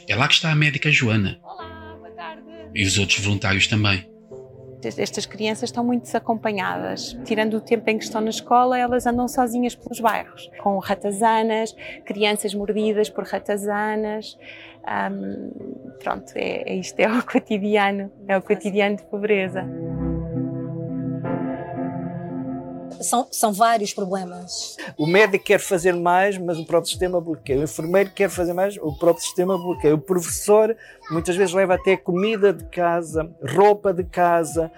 É lá que está a médica Joana. Olá, boa tarde. E os outros voluntários também estas crianças estão muito desacompanhadas. Tirando o tempo em que estão na escola, elas andam sozinhas pelos bairros, com ratazanas, crianças mordidas por ratazanas. Um, pronto, é, é isto é o cotidiano, é o cotidiano de pobreza. São, são vários problemas. O médico quer fazer mais, mas o próprio sistema bloqueia. O enfermeiro quer fazer mais, o próprio sistema bloqueia. O professor muitas vezes leva até comida de casa, roupa de casa.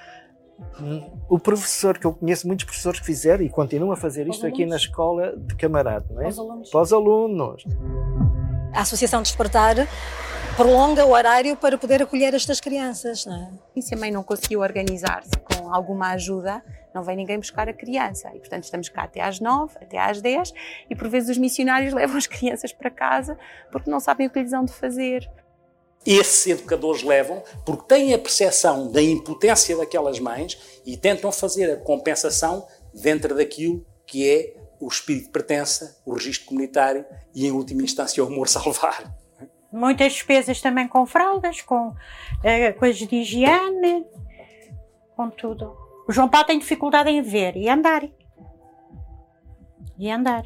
O professor, que eu conheço muitos professores que fizeram e continuam a fazer isto aqui na escola de camarada, não é? Para os alunos. Para os alunos. A Associação Despertar prolonga o horário para poder acolher estas crianças, não é? E se a mãe não conseguiu organizar-se com alguma ajuda, não vem ninguém buscar a criança. E, portanto, estamos cá até às nove, até às dez, e por vezes os missionários levam as crianças para casa porque não sabem o que lhes hão de fazer. Esses educadores levam porque têm a percepção da impotência daquelas mães e tentam fazer a compensação dentro daquilo que é o espírito de pertença, o registro comunitário e, em última instância, o amor salvar. Muitas despesas também com fraldas, com uh, coisas de higiene, com tudo. O João Paulo tem dificuldade em ver e andar. E andar.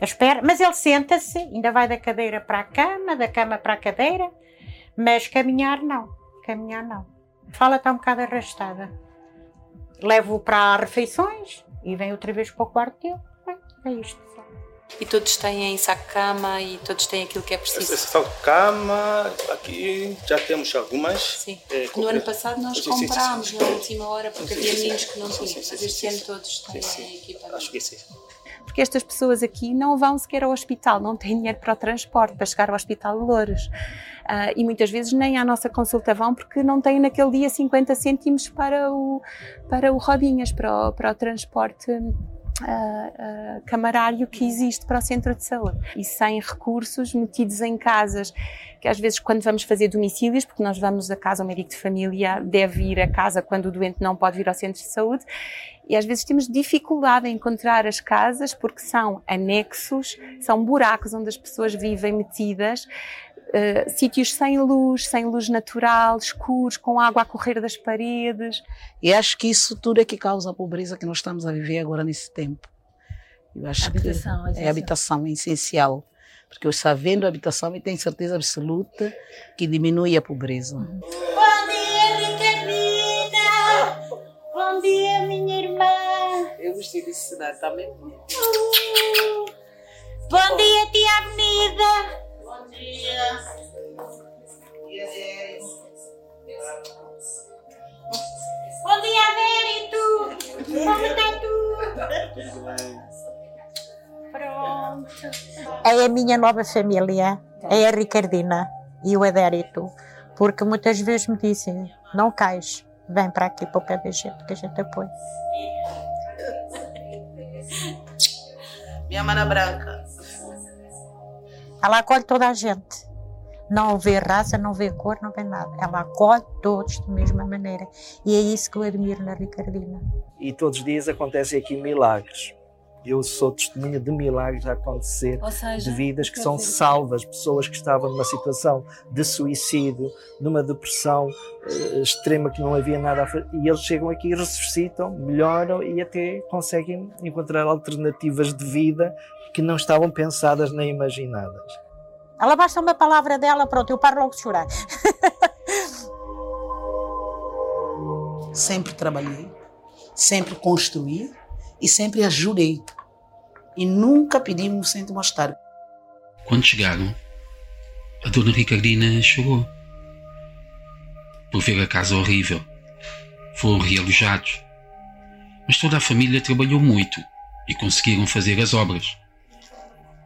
Espera, mas ele senta-se, ainda vai da cadeira para a cama, da cama para a cadeira, mas caminhar não. Caminhar não. Fala está um bocado arrastada. Levo-o para refeições e vem outra vez para o quarto dele. É isto e todos têm saco-cama e todos têm aquilo que é preciso. Saco-cama, aqui já temos algumas. Sim. É, no ano passado nós sim, comprámos sim, sim, na última hora porque havia meninos que não tinham, mas este ano todos têm equipa. Acho que sim. Porque estas pessoas aqui não vão sequer ao hospital, não têm dinheiro para o transporte, para chegar ao hospital de Louros. Uh, e muitas vezes nem à nossa consulta vão porque não têm naquele dia 50 cêntimos para o, para o rodinhas, para o, para o transporte uh, camarário que existe para o centro de saúde. E sem recursos metidos em casas que às vezes quando vamos fazer domicílios, porque nós vamos a casa, o médico de família deve ir a casa quando o doente não pode vir ao centro de saúde e às vezes temos dificuldade em encontrar as casas porque são anexos, são buracos onde as pessoas vivem metidas Uh, sítios sem luz, sem luz natural, escuros, com água a correr das paredes. E acho que isso tudo é que causa a pobreza que nós estamos a viver agora nesse tempo. Eu acho a habitação, que é a habitação é essencial. Porque eu sabendo a habitação, eu tenho certeza absoluta que diminui a pobreza. Uhum. Bom dia, Ricarina! Bom dia, minha irmã! Eu gostei desse cenário também. Uh! Bom dia, tia Avenida! Bom dia. Bom dia, Verito. Como está tu? Pronto. É a minha nova família. É a Ricardina e o Adérito. Porque muitas vezes me dizem, não cais, vem para aqui para o pé da gente, que a gente apoia. Minha mana branca. Ela acolhe toda a gente. Não vê raça, não vê cor, não vê nada. Ela acolhe todos da mesma maneira. E é isso que eu admiro na Ricardina. E todos os dias acontecem aqui milagres. Eu sou testemunha de milagres a acontecer, seja, de vidas que são salvas, pessoas que estavam numa situação de suicídio, numa depressão uh, extrema que não havia nada a fazer, e eles chegam aqui e ressuscitam, melhoram e até conseguem encontrar alternativas de vida que não estavam pensadas nem imaginadas. Ela basta uma palavra dela, pronto, eu paro logo de chorar. sempre trabalhei, sempre construí e sempre ajudei. E nunca pedi um cento mais tarde. Quando chegaram, a dona Ricardina chorou. Por ver a casa horrível. Foram realojados. Mas toda a família trabalhou muito e conseguiram fazer as obras.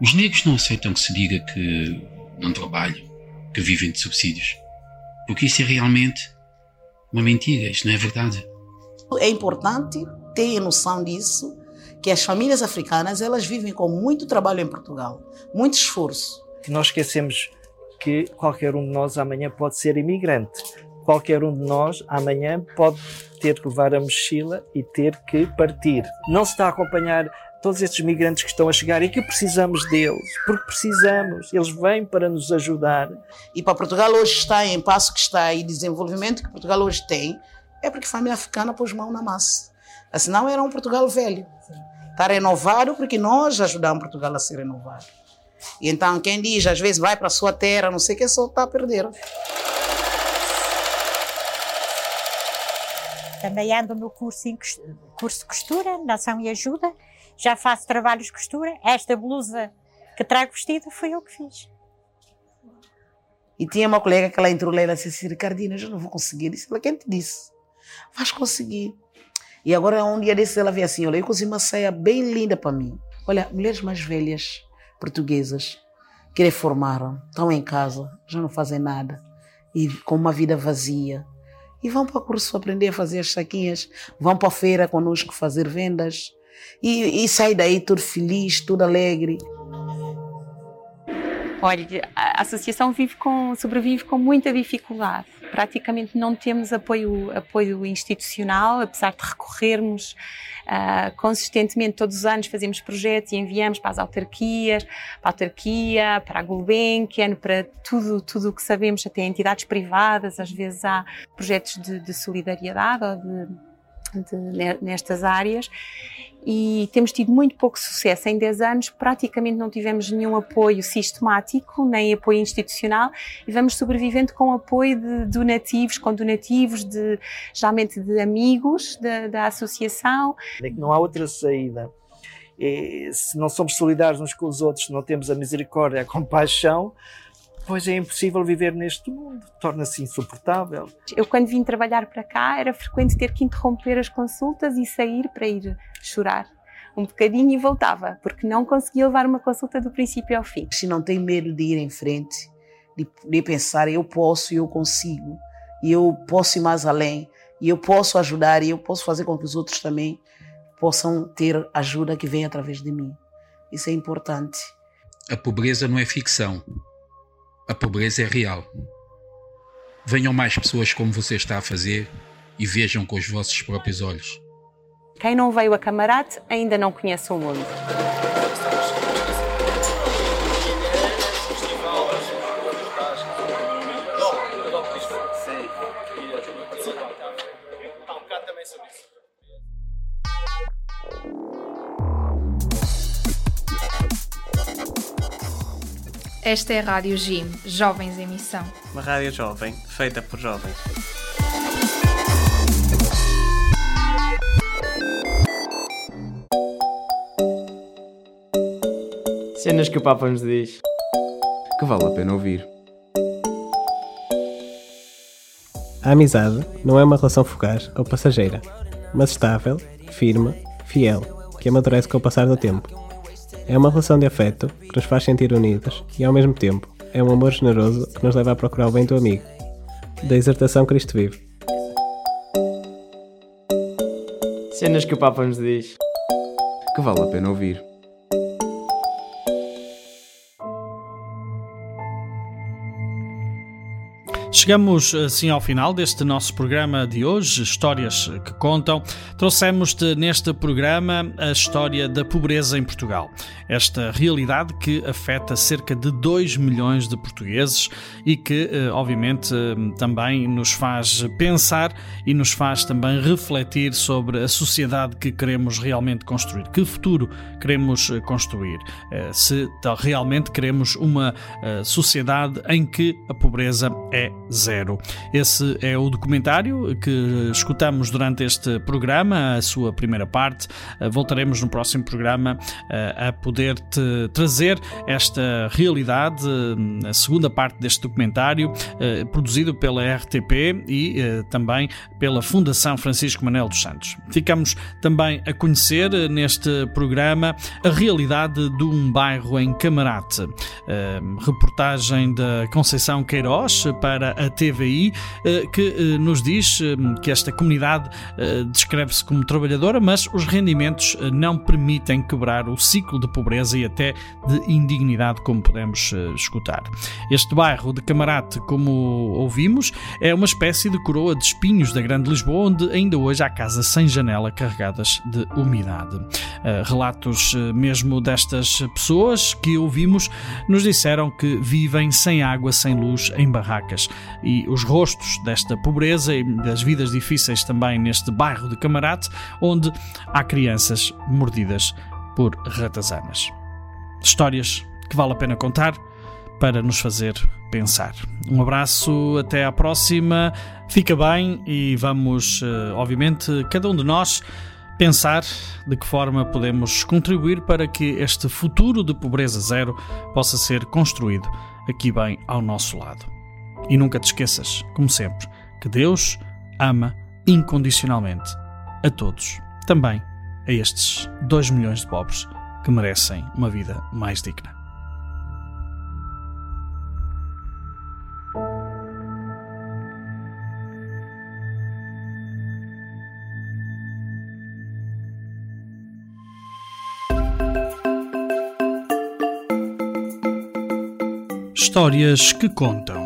Os negros não aceitam que se diga que não trabalham, que vivem de subsídios. Porque isso é realmente uma mentira, isto não é verdade. É importante ter noção disso, que as famílias africanas elas vivem com muito trabalho em Portugal, muito esforço. Nós esquecemos que qualquer um de nós amanhã pode ser imigrante. Qualquer um de nós amanhã pode ter que levar a mochila e ter que partir. Não se está a acompanhar todos estes migrantes que estão a chegar e que precisamos deles, porque precisamos, eles vêm para nos ajudar. E para Portugal hoje está em passo que está e desenvolvimento que Portugal hoje tem, é porque a família africana pôs mão na massa. Senão era um Portugal velho. Está renovado porque nós ajudamos Portugal a ser renovado. E então quem diz, às vezes, vai para a sua terra, não sei o que, só está a perder. Também ando no curso, em, curso de costura, Nação e Ajuda. Já faço trabalhos de costura. Esta blusa que trago vestido foi eu que fiz. E tinha uma colega que ela entrou lá e ela disse assim, Ricardina, eu já não vou conseguir. Eu disse, ela, quem te disse? Vais conseguir. E agora, um dia desses, ela veio assim, olha, eu cozinhei uma saia bem linda para mim. Olha, mulheres mais velhas, portuguesas, que reformaram, estão em casa, já não fazem nada, e com uma vida vazia. E vão para o curso aprender a fazer as saquinhas, vão para a feira conosco fazer vendas, e, e sai daí tudo feliz, tudo alegre. Olha, a associação com, sobrevive com muita dificuldade. Praticamente não temos apoio, apoio institucional, apesar de recorrermos uh, consistentemente todos os anos, fazemos projetos e enviamos para as autarquias, para a autarquia, para a Gulbenkian, para tudo tudo o que sabemos, até entidades privadas, às vezes há projetos de, de solidariedade ou de de, nestas áreas e temos tido muito pouco sucesso. Em 10 anos, praticamente não tivemos nenhum apoio sistemático, nem apoio institucional, e vamos sobrevivendo com apoio de donativos, com donativos de, geralmente de amigos da, da associação. É que não há outra saída. E, se não somos solidários uns com os outros, se não temos a misericórdia, a compaixão, pois é impossível viver neste mundo, torna-se insuportável. Eu, quando vim trabalhar para cá, era frequente ter que interromper as consultas e sair para ir chorar um bocadinho e voltava, porque não conseguia levar uma consulta do princípio ao fim. Se não tem medo de ir em frente, de, de pensar, eu posso e eu consigo, e eu posso ir mais além, e eu posso ajudar, e eu posso fazer com que os outros também possam ter ajuda que vem através de mim. Isso é importante. A pobreza não é ficção. A pobreza é real. Venham mais pessoas como você está a fazer e vejam com os vossos próprios olhos. Quem não veio a Camarate ainda não conhece o mundo. Esta é a Rádio Jim, Jovens em Missão. Uma rádio jovem, feita por jovens. Cenas que o Papa nos diz. Que vale a pena ouvir. A amizade não é uma relação fugaz ou passageira, mas estável, firme, fiel, que amadurece com o passar do tempo. É uma relação de afeto que nos faz sentir unidos e, ao mesmo tempo, é um amor generoso que nos leva a procurar o bem do amigo. Da exortação Cristo vive. Cenas que o Papa nos diz. Que vale a pena ouvir. Chegamos assim ao final deste nosso programa de hoje, Histórias que Contam. Trouxemos-te neste programa a história da pobreza em Portugal. Esta realidade que afeta cerca de 2 milhões de portugueses e que, eh, obviamente, eh, também nos faz pensar e nos faz também refletir sobre a sociedade que queremos realmente construir. Que futuro queremos construir? Se realmente queremos uma sociedade em que a pobreza é Zero. Esse é o documentário que escutamos durante este programa, a sua primeira parte. Eh, voltaremos no próximo programa eh, a poder-te trazer esta realidade, a segunda parte deste documentário, eh, produzido pela RTP e também pela Fundação Francisco Manuel dos Santos. Ficamos também a conhecer neste programa a realidade de um bairro em Camarate. Reportagem da Conceição Queiroz para a TVI, eh, que eh, nos diz eh, que esta comunidade descreve-se como trabalhadora, mas os rendimentos não permitem quebrar o ciclo de pobreza e até de indignidade, como podemos escutar. Este bairro de Camarate, como ouvimos, é uma espécie de coroa de espinhos da Grande Lisboa, onde ainda hoje há casas sem janela carregadas de umidade. Relatos mesmo destas pessoas que ouvimos nos disseram que vivem sem água, sem luz, em barracas e os rostos desta pobreza e das vidas difíceis também neste bairro de Camarate, onde há crianças mordidas por ratazanas. Histórias que vale a pena contar para nos fazer pensar. Um abraço, até à próxima, fica bem e vamos, eh, obviamente, cada um de nós pensar de que forma podemos contribuir para que este futuro de pobreza zero possa ser construído aqui bem ao nosso lado. E nunca te esqueças, como sempre, que Deus ama incondicionalmente a todos, também a estes 2 milhões de pobres que merecem uma vida mais digna. Histórias que contam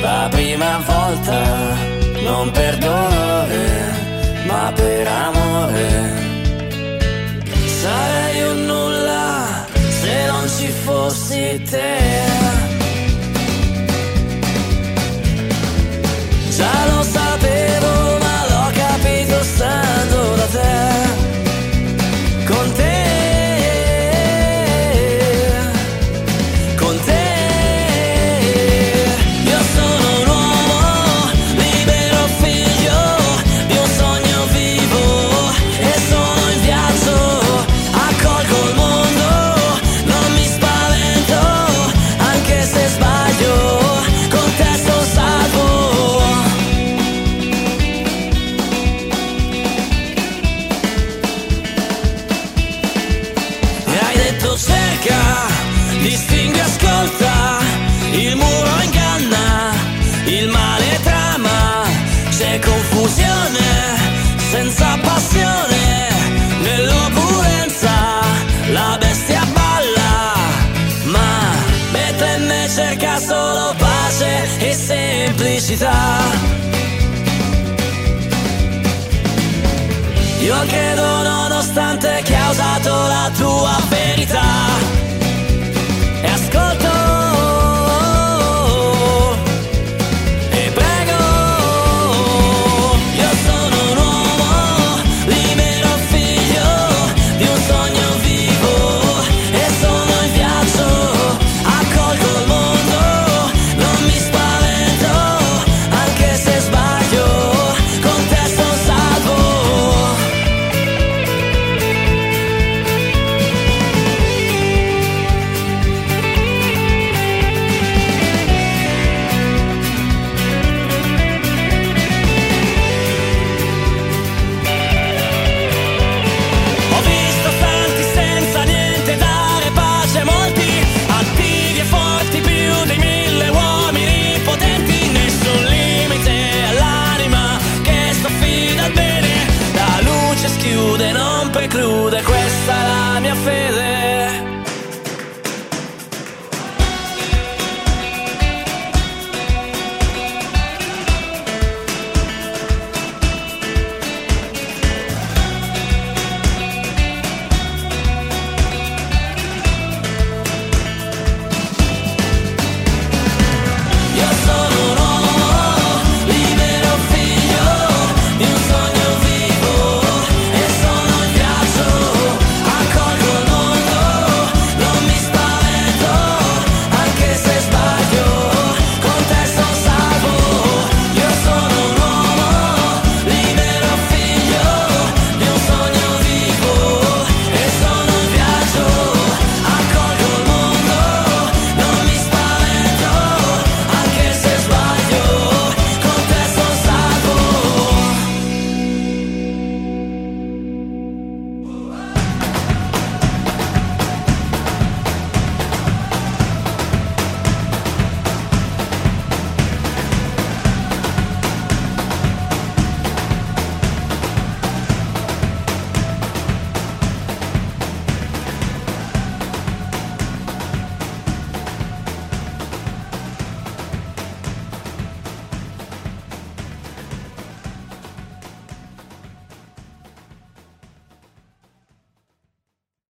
la prima volta, non per dolore, ma per amore. Sarei un nulla se non ci fossi te. Credo nonostante che ha usato la tua verità.